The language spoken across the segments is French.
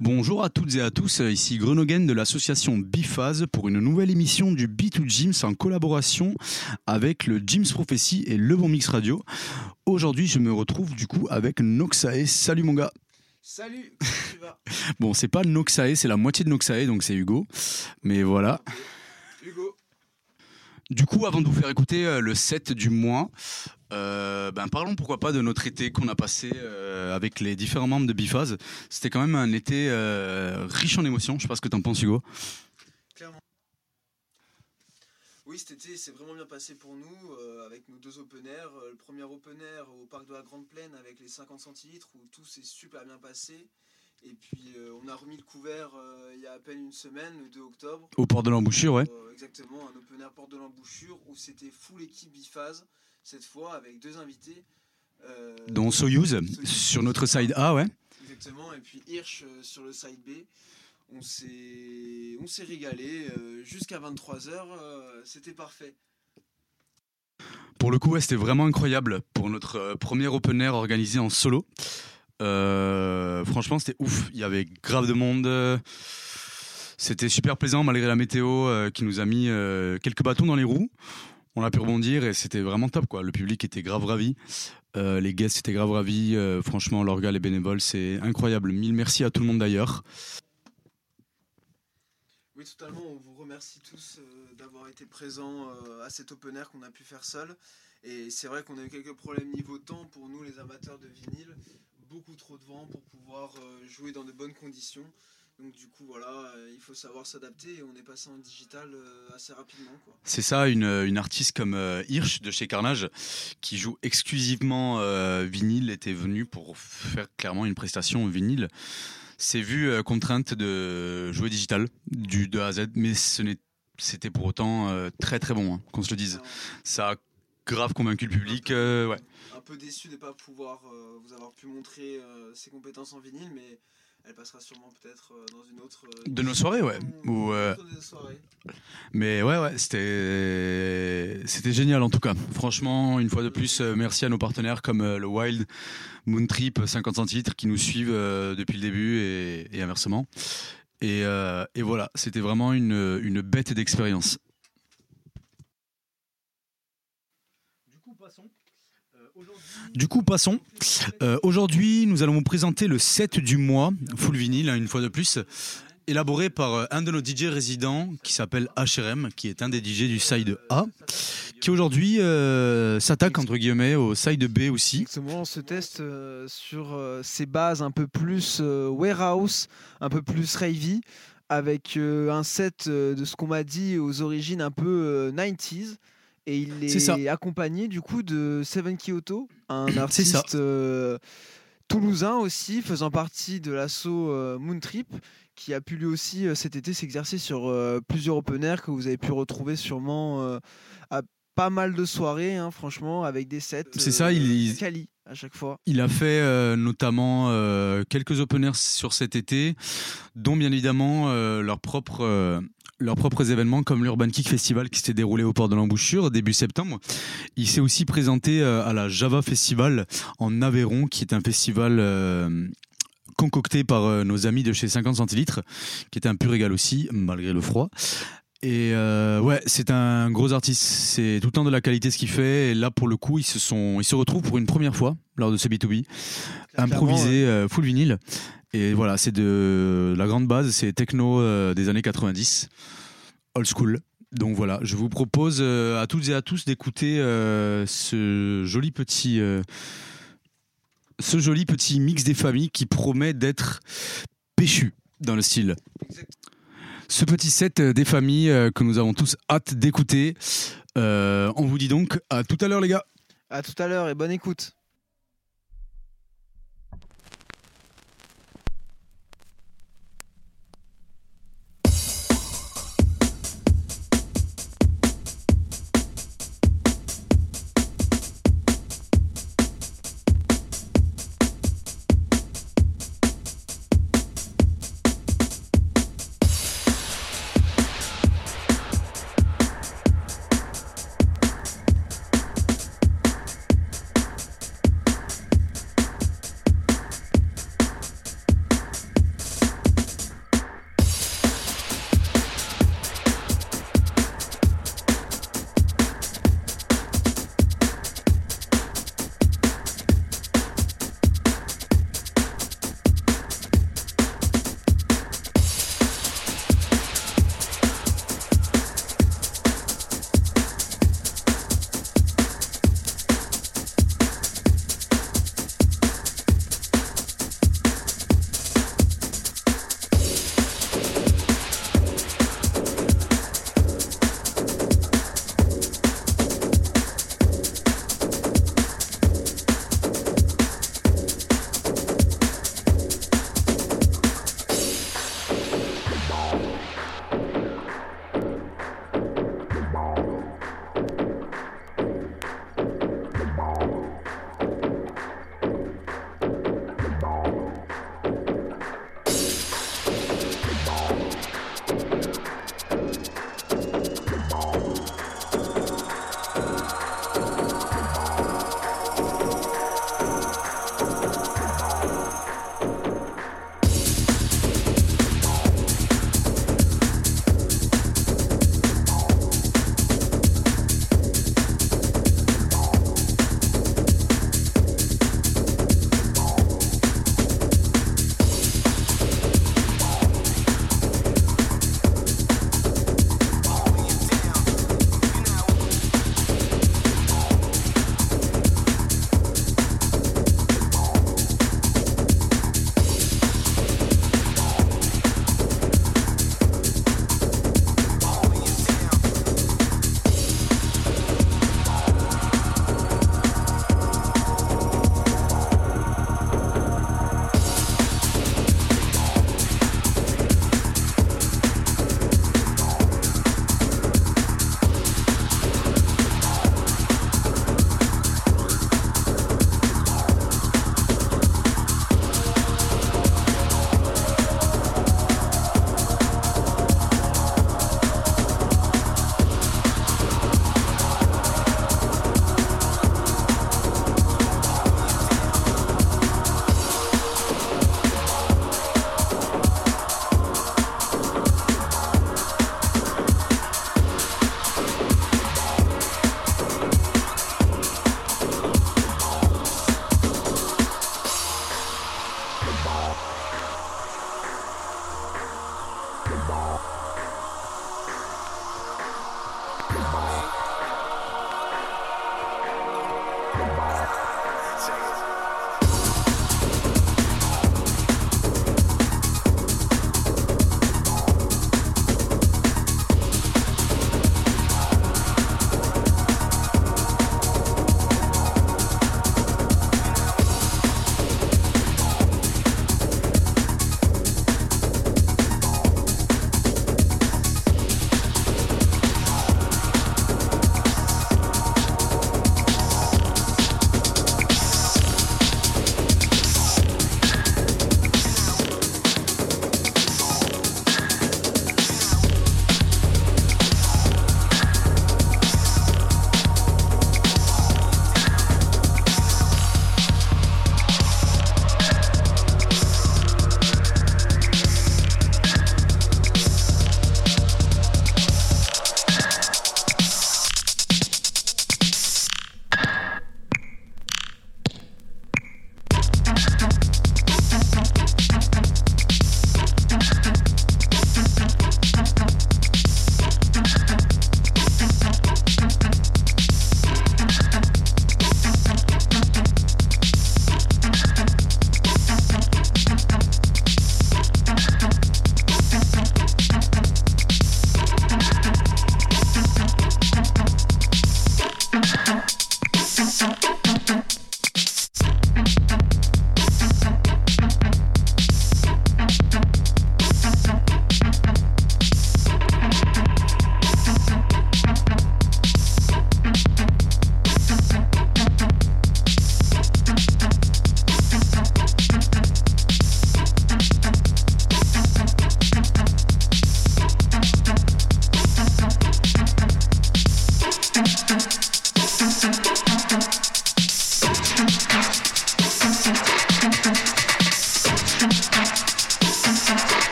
Bonjour à toutes et à tous, ici Grenogen de l'association Biphase pour une nouvelle émission du B2 James en collaboration avec le James Prophecy et Le Bon Mix Radio. Aujourd'hui, je me retrouve du coup avec Noxae. Salut mon gars. Salut, comment tu vas Bon, c'est pas Noxae, c'est la moitié de Noxae, donc c'est Hugo. Mais voilà. Hugo Du coup, avant de vous faire écouter euh, le set du mois, euh, ben parlons pourquoi pas de notre été qu'on a passé euh, avec les différents membres de Biphase. C'était quand même un été euh, riche en émotions. Je sais pas ce que t'en penses, Hugo. Clairement. Oui, cet été s'est vraiment bien passé pour nous euh, avec nos deux open air. Euh, le premier open air au parc de la Grande Plaine avec les 50 centilitres où tout s'est super bien passé. Et puis euh, on a remis le couvert euh, il y a à peine une semaine, le 2 octobre. Au port de l'embouchure, ouais. Exactement, un open air porte de l'embouchure où c'était full équipe biphase cette fois avec deux invités. Dont Soyuz Soyuz. sur notre side A, ouais. Exactement, et puis Hirsch sur le side B. On s'est, on régalé euh, jusqu'à 23h, c'était parfait. Pour le coup, c'était vraiment incroyable pour notre euh, premier open air organisé en solo. Euh, franchement, c'était ouf. Il y avait grave de monde. euh, C'était super plaisant malgré la météo euh, qui nous a mis euh, quelques bâtons dans les roues. On a pu rebondir et c'était vraiment top. Quoi. Le public était grave ravi. Euh, les guests étaient grave ravis. Euh, franchement, l'orga, les bénévoles, c'est incroyable. Mille merci à tout le monde d'ailleurs. Totalement, on vous remercie tous euh, d'avoir été présents euh, à cet open air qu'on a pu faire seul. Et c'est vrai qu'on a eu quelques problèmes niveau temps pour nous, les amateurs de vinyle. Beaucoup trop de vent pour pouvoir euh, jouer dans de bonnes conditions. Donc du coup, voilà, il faut savoir s'adapter et on est passé en digital assez rapidement. C'est ça, une, une artiste comme Hirsch de chez Carnage, qui joue exclusivement vinyle, était venue pour faire clairement une prestation vinyle. C'est vu euh, contrainte de jouer digital du de A à Z, mais c'était pour autant euh, très très bon, hein, qu'on se le dise. Ça a grave convaincu le public. euh, ouais. un peu déçu de ne pas pouvoir vous avoir pu montrer ses compétences en vinyle, mais elle passera sûrement peut-être euh, dans une autre. euh, De nos soirées, ouais. Ou, euh, soirées. Mais ouais, ouais, c'était c'était génial en tout cas. Franchement, une fois de plus, merci à nos partenaires comme le Wild, Moon Trip, 50 centilitres qui nous suivent depuis le début et, et inversement. Et, euh, et voilà, c'était vraiment une, une bête d'expérience. Du coup, passons. Euh, Aujourd'hui, nous allons vous présenter le set du mois, full vinyle, hein, une fois de plus, élaboré par euh, un de nos DJ résidents qui s'appelle HRM, qui est un des DJ du side A, qui aujourd'hui euh, s'attaque entre guillemets au side B aussi. Exactement, on se teste sur ces bases un peu plus warehouse, un peu plus ravey, avec un set de ce qu'on m'a dit aux origines un peu euh, 90s. Et il ça. est accompagné du coup de Seven Kyoto, un artiste euh, toulousain aussi, faisant partie de l'assaut euh, Moon Trip, qui a pu lui aussi euh, cet été s'exercer sur euh, plusieurs open air que vous avez pu retrouver sûrement à pas mal de soirées, hein, franchement, avec des sets C'est ça, il- quali à chaque fois. Il a fait euh, notamment euh, quelques openers sur cet été, dont bien évidemment euh, leurs propres euh, leurs propres événements comme l'Urban Kick Festival qui s'était déroulé au port de l'embouchure début septembre. Il s'est aussi présenté euh, à la Java Festival en Aveyron, qui est un festival euh, concocté par euh, nos amis de chez 50 centilitres, qui est un pur régal aussi, malgré le froid. Et ouais, c'est un gros artiste. C'est tout le temps de la qualité ce qu'il fait. Et là, pour le coup, ils se sont, ils se retrouvent pour une première fois lors de ce B2B, improvisé euh, full vinyle. Et voilà, c'est de la grande base, c'est techno euh, des années 90, old school. Donc voilà, je vous propose euh, à toutes et à tous d'écouter euh, ce joli petit, euh, ce joli petit mix des familles qui promet d'être péchu dans le style. Ce petit set des familles euh, que nous avons tous hâte d'écouter. Euh, on vous dit donc à tout à l'heure les gars. À tout à l'heure et bonne écoute.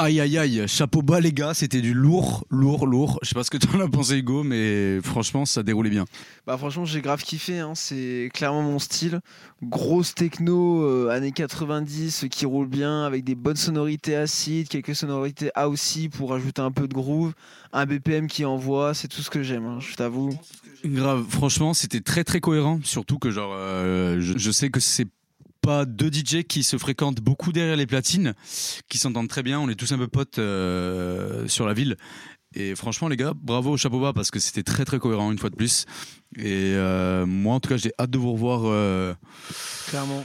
Aïe aïe aïe, chapeau bas les gars, c'était du lourd, lourd, lourd. Je sais pas ce que t'en as pensé Hugo, mais franchement ça déroulait bien. Bah franchement j'ai grave kiffé, hein. c'est clairement mon style. Grosse techno euh, années 90 qui roule bien avec des bonnes sonorités acides, quelques sonorités aussi pour ajouter un peu de groove, un BPM qui envoie, c'est tout ce que j'aime, hein, je t'avoue. Grave, franchement c'était très très cohérent, surtout que genre euh, je, je sais que c'est pas deux DJ qui se fréquentent beaucoup derrière les platines, qui s'entendent très bien. On est tous un peu potes euh, sur la ville. Et franchement, les gars, bravo au chapeau bas parce que c'était très très cohérent une fois de plus. Et euh, moi, en tout cas, j'ai hâte de vous revoir euh, Clairement.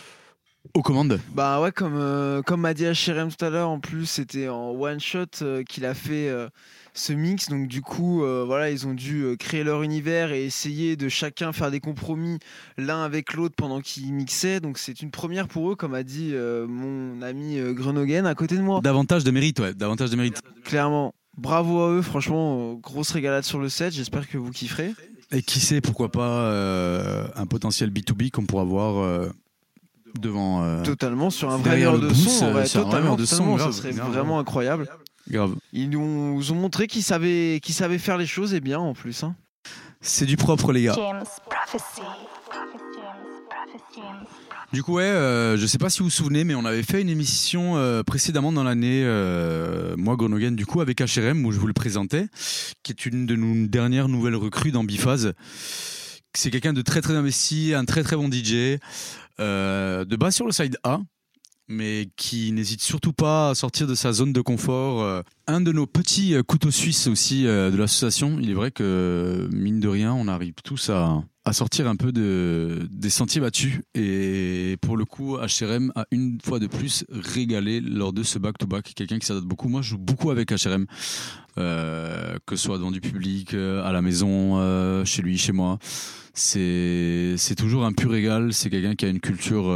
aux commandes. Bah ouais, comme, comme m'a dit HRM tout à l'heure, en plus c'était en one shot qu'il a fait ce mix. Donc du coup, euh, voilà, ils ont dû euh, créer leur univers et essayer de chacun faire des compromis l'un avec l'autre pendant qu'ils mixaient. Donc c'est une première pour eux, comme a dit euh, mon ami Grenogen à côté de moi. Davantage de mérite, ouais, davantage de mérite. Clairement. Bravo à eux, franchement, grosse régalade sur le set. J'espère que vous kifferez. Et qui sait, pourquoi pas euh, un potentiel B2B qu'on pourra voir devant. Totalement sur un vrai mur de son. ouais, totalement, de son, ça serait vraiment incroyable. Grave. Ils nous ont montré qu'ils savaient, qu'ils savaient faire les choses et bien en plus. hein. C'est du propre, les gars. James Prophecy. Du coup, ouais, euh, je sais pas si vous vous souvenez, mais on avait fait une émission euh, précédemment dans l'année, euh, moi, Groningen, du coup, avec HRM, où je vous le présentais, qui est une de nos dernières nouvelles recrues dans Biphase. C'est quelqu'un de très très investi, un très très bon DJ, euh, de base sur le side A, mais qui n'hésite surtout pas à sortir de sa zone de confort. Euh, Un de nos petits euh, couteaux suisses aussi euh, de l'association, il est vrai que, mine de rien, on arrive tous à, à sortir un peu de, des sentiers battus. Et pour le coup, HRM a une fois de plus régalé lors de ce back-to-back. Quelqu'un qui s'adapte beaucoup. Moi, je joue beaucoup avec HRM, euh, que ce soit devant du public, à la maison, chez lui, chez moi. C'est toujours un pur régal. C'est quelqu'un qui a une culture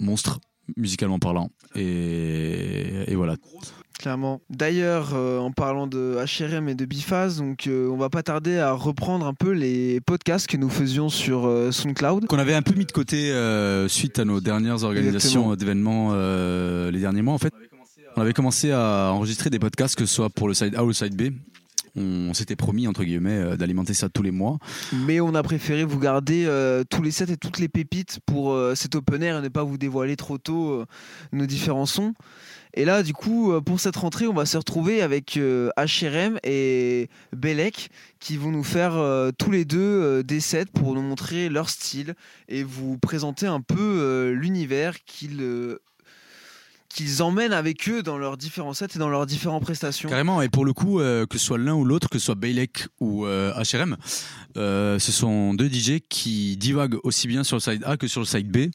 monstre, musicalement parlant. Et, et voilà. Clairement. D'ailleurs, euh, en parlant de HRM et de Biphase, donc euh, on va pas tarder à reprendre un peu les podcasts que nous faisions sur euh, SoundCloud. Qu'on avait un peu mis de côté euh, suite à nos dernières organisations Exactement. d'événements euh, les derniers mois. En fait, on avait commencé à enregistrer des podcasts, que ce soit pour le side A ou le side B. On s'était promis, entre guillemets, euh, d'alimenter ça tous les mois. Mais on a préféré vous garder euh, tous les sets et toutes les pépites pour euh, cet open air et ne pas vous dévoiler trop tôt nos différents sons. Et là, du coup, pour cette rentrée, on va se retrouver avec HRM et Belek qui vont nous faire tous les deux des sets pour nous montrer leur style et vous présenter un peu l'univers qu'ils qu'ils emmènent avec eux dans leurs différents sets et dans leurs différentes prestations. Carrément, et pour le coup, euh, que ce soit l'un ou l'autre, que ce soit Baylek ou euh, HRM, euh, ce sont deux DJ qui divaguent aussi bien sur le side A que sur le side B.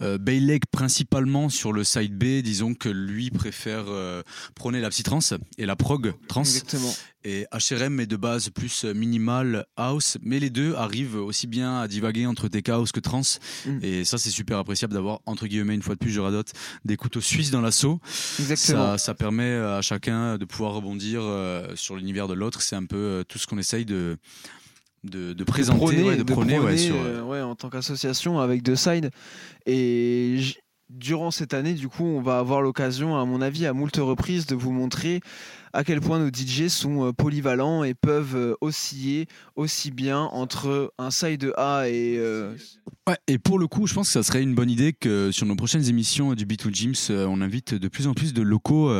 Euh, Baylek principalement sur le side B, disons que lui préfère euh, prôner la psytrance et la prog trance. Exactement. Et HRM est de base plus minimal house, mais les deux arrivent aussi bien à divaguer entre tech house que trance. Mm. Et ça, c'est super appréciable d'avoir, entre guillemets, une fois de plus, je radote, des couteaux suisses dans l'assaut. Ça, ça permet à chacun de pouvoir rebondir euh, sur l'univers de l'autre. C'est un peu euh, tout ce qu'on essaye de, de, de présenter, prôner, ouais, de prôner, ouais, sur, euh, ouais, en tant qu'association avec deux sides. Et durant cette année, du coup, on va avoir l'occasion, à mon avis, à moult reprises, de vous montrer à quel point nos DJ sont euh, polyvalents et peuvent euh, osciller aussi bien entre un side A et euh, Ouais, et pour le coup, je pense que ça serait une bonne idée que sur nos prochaines émissions du B2 Gyms, on invite de plus en plus de locaux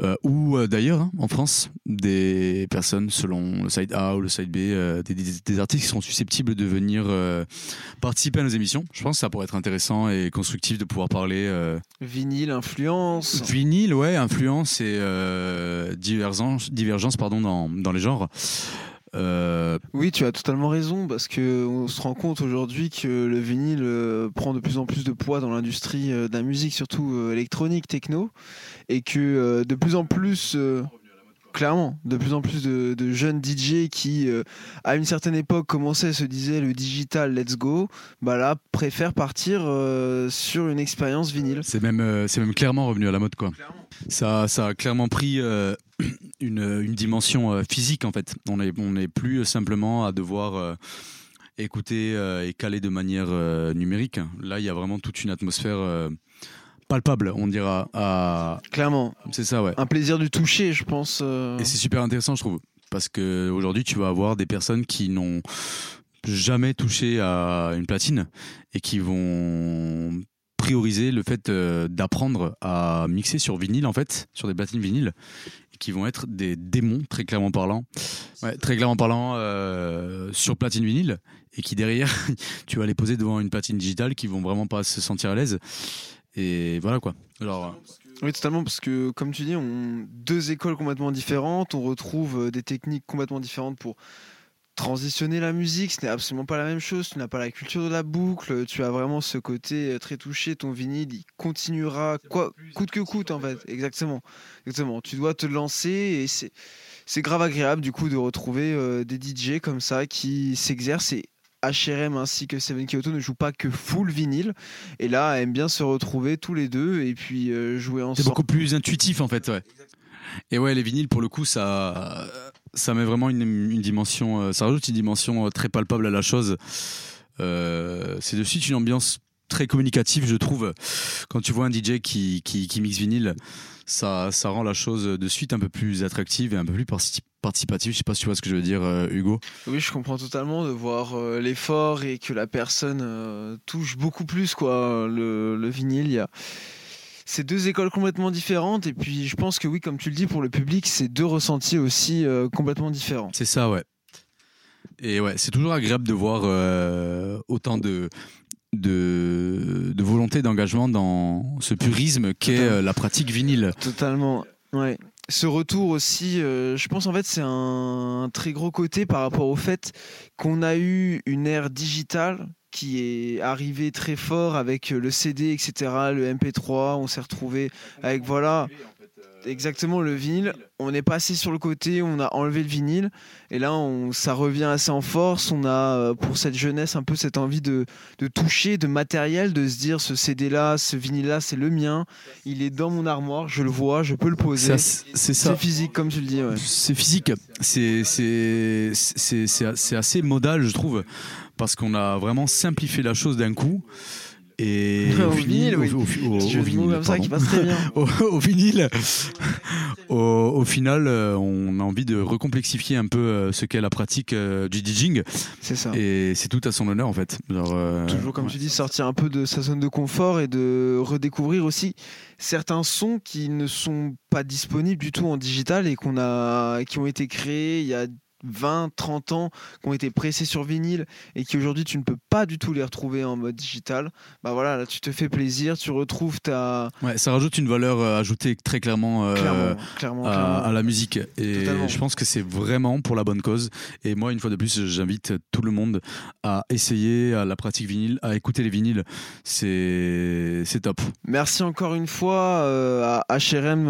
euh, ou euh, d'ailleurs hein, en France des personnes selon le side A ou le side B, euh, des, des- des artistes qui sont susceptibles de venir euh, participer à nos émissions. Je pense que ça pourrait être intéressant et constructif de pouvoir parler euh, vinyle, influence. vinyle, ouais, influence et euh, divergence, divergence pardon, dans, dans les genres. Euh, Oui, tu as totalement raison, parce que on se rend compte aujourd'hui que le vinyle euh, prend de plus en plus de poids dans l'industrie euh, de la musique, surtout électronique, techno, et que de plus en plus, clairement, de plus en plus de, de jeunes DJ qui, euh, à une certaine époque, commençaient, se disaient le digital, let's go, bah là, préfèrent partir euh, sur une expérience vinyle. c'est même, euh, c'est même clairement revenu à la mode, quoi. Ça, ça a clairement pris une, une dimension physique en fait. On n'est on plus simplement à devoir écouter et caler de manière numérique. Là, il y a vraiment toute une atmosphère palpable, on dira. à- Clairement. C'est ça, ouais. Un plaisir du toucher, je pense. euh, Et c'est super intéressant, je trouve. Parce que aujourd'hui, tu vas avoir des personnes qui n'ont jamais touché à une platine et qui vont prioriser le fait euh, d'apprendre à mixer sur vinyle, en fait, sur des platines vinyles, et qui vont être des démons, très clairement parlant. Ouais, très clairement parlant, euh, sur platine vinyle, et qui derrière, tu vas les poser devant une platine digitale qui vont vraiment pas se sentir à l'aise. Et voilà quoi. Alors, Oui, totalement, parce que comme tu dis, on deux écoles complètement différentes, on retrouve euh, des techniques complètement différentes pour transitionner la musique, ce n'est absolument pas la même chose, tu n'as pas la culture de la boucle, tu as vraiment ce côté euh, très touché, ton vinyle, il continuera quoi, coûte que coûte en fait, exactement, exactement, tu dois te lancer et c'est c'est grave agréable du coup de retrouver euh, des DJ comme ça qui s'exercent et HRM ainsi que Seven Kyoto ne jouent pas que full vinyle et là aiment bien se retrouver tous les deux et puis euh, jouer c'est ensemble. beaucoup plus intuitif en fait, ouais. Et ouais, les vinyles, pour le coup, ça, ça met vraiment une, une dimension, euh, ça rajoute une dimension euh, très palpable à la chose. Euh, c'est de suite une ambiance très communicative, je trouve. Quand tu vois un DJ qui, qui, qui mixe vinyle, ça, ça rend la chose de suite un peu plus attractive et un peu plus particip- participative. Je sais pas si tu vois ce que je veux dire, euh, Hugo. Oui, je comprends totalement de voir euh, l'effort et que la personne euh, touche beaucoup plus quoi. Le, le vinyle, il y a c'est deux écoles complètement différentes et puis je pense que oui, comme tu le dis, pour le public, c'est deux ressentis aussi euh, complètement différents. C'est ça, ouais. Et ouais, c'est toujours agréable de voir euh, autant de, de, de volonté d'engagement dans ce purisme qu'est euh, la pratique vinyle. Totalement. Ouais. Ce retour aussi, euh, je pense en fait c'est un, un très gros côté par rapport au fait qu'on a eu une ère digitale qui est arrivée très fort avec le CD, etc., le MP3, on s'est retrouvé avec voilà exactement le vinyle. On est passé sur le côté, on a enlevé le vinyle et là on, ça revient assez en force. On a euh, pour cette jeunesse un peu cette envie de, de toucher, de matériel, de se dire ce CD là, ce vinyle là, c'est le mien. Il est dans mon armoire, je le vois, je peux le poser. C'est ça. C'est physique comme tu le dis. Ouais. C'est physique. C'est c'est assez modal, je trouve, parce qu'on a vraiment simplifié la chose d'un coup. Et Au vinyle, au, au- vinyle, comme ça qui pardon. passe très bien. au, final, euh, on a envie de recomplexifier un peu euh, ce qu'est la pratique euh, du DJing, C'est ça. et c'est tout à son honneur en fait. Euh, Toujours comme tu dis, sortir un peu de sa zone de confort et de redécouvrir aussi certains sons qui ne sont pas disponibles du tout en digital et qu'on a, qui ont été créés il y a 20, 30 ans, qui ont été pressés sur vinyle et qui aujourd'hui tu ne peux pas du tout les retrouver en mode digital. Bah voilà, là tu te fais plaisir, tu retrouves ta. ouais, ça rajoute une valeur euh, ajoutée très clairement. euh, Clairement, clairement, à, clairement. à la musique et Totalement. je pense que c'est vraiment pour la bonne cause et moi une fois de plus j'invite tout le monde à essayer à la pratique vinyle à écouter les vinyles c'est top Merci encore une fois euh, à HRM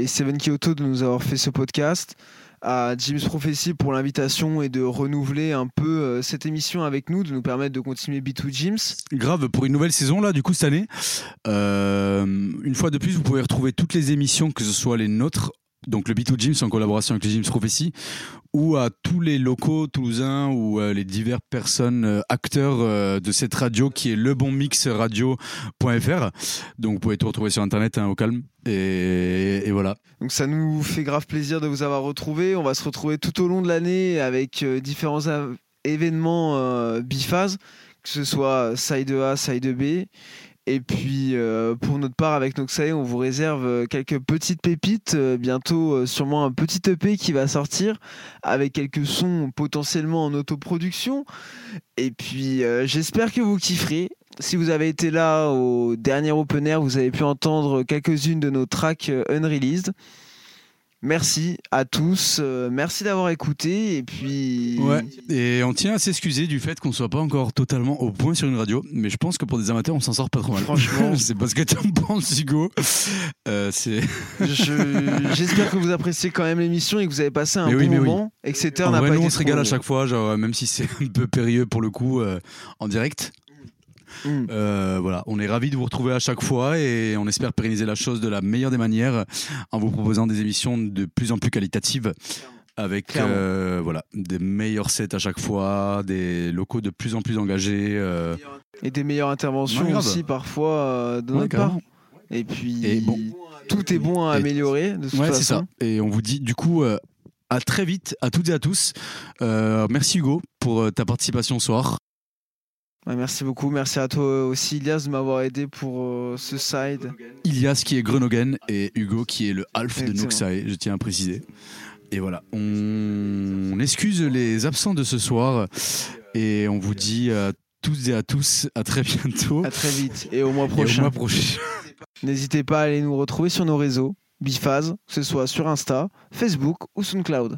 et Seven Kyoto de nous avoir fait ce podcast, à James Prophecy pour l'invitation et de renouveler un peu euh, cette émission avec nous, de nous permettre de continuer B2 James. grave pour une nouvelle saison là du coup cette année Euh, une fois de plus vous pouvez retrouver toutes les émissions que ce soit les nôtres donc le B2 Gyms en collaboration avec le Gyms Prophecy ou à tous les locaux toulousains ou euh, les diverses personnes euh, acteurs euh, de cette radio qui est lebonmixradio.fr donc vous pouvez tout retrouver sur internet hein, au calme et, voilà Donc ça nous fait grave plaisir de vous avoir retrouvé. On va se retrouver tout au long de l'année avec différents événements euh, biphase, que ce soit side A, side B. Et puis euh, pour notre part avec Noxae, on vous réserve euh, quelques petites pépites. Euh, bientôt sûrement un petit EP qui va sortir avec quelques sons potentiellement en autoproduction. Et puis j'espère que vous kifferez. Si vous avez été là au dernier open air, vous avez pu entendre quelques-unes de nos tracks unreleased. Merci à tous, euh, merci d'avoir écouté et puis Ouais, et on tient à s'excuser du fait qu'on soit pas encore totalement au point sur une radio, mais je pense que pour des amateurs, on s'en sort pas trop mal. Franchement. c'est parce que t'en penses, Hugo. Euh, c'est je- j'espère que vous appréciez quand même l'émission et que vous avez passé un Mais bon oui, oui. moment et que vrai, pas nous, été on se régale à chaque fois, genre, même si c'est un peu périlleux pour le coup euh, en direct. Mm. Euh, voilà, on est ravis de vous retrouver à chaque fois et on espère pérenniser la chose de la meilleure des manières en vous proposant des émissions de plus en plus qualitatives avec euh, voilà des meilleurs sets à chaque fois, des locaux de plus en plus engagés. euh, et des meilleures interventions aussi parfois de Ouais, notre part. Et puis, Et bon. tout est bon à Et- améliorer. De toute Ouais, façon. ça. Et on vous dit du coup à très vite, à toutes et à tous. Euh, merci Hugo pour ta participation ce soir. Ouais, merci beaucoup. Merci à toi aussi, Ilias, de m'avoir aidé pour euh, ce side. Ilias qui est Grenogen et Hugo qui est le Alf de. Noxae, je tiens à préciser. Et voilà, on, on excuse les absents de ce soir et on vous dit à toutes et à tous à très bientôt. À très vite et au mois Et au prochain. mois prochain. N'hésitez pas à aller nous retrouver sur nos réseaux, Biphase, que ce soit sur Insta, Facebook ou SoundCloud.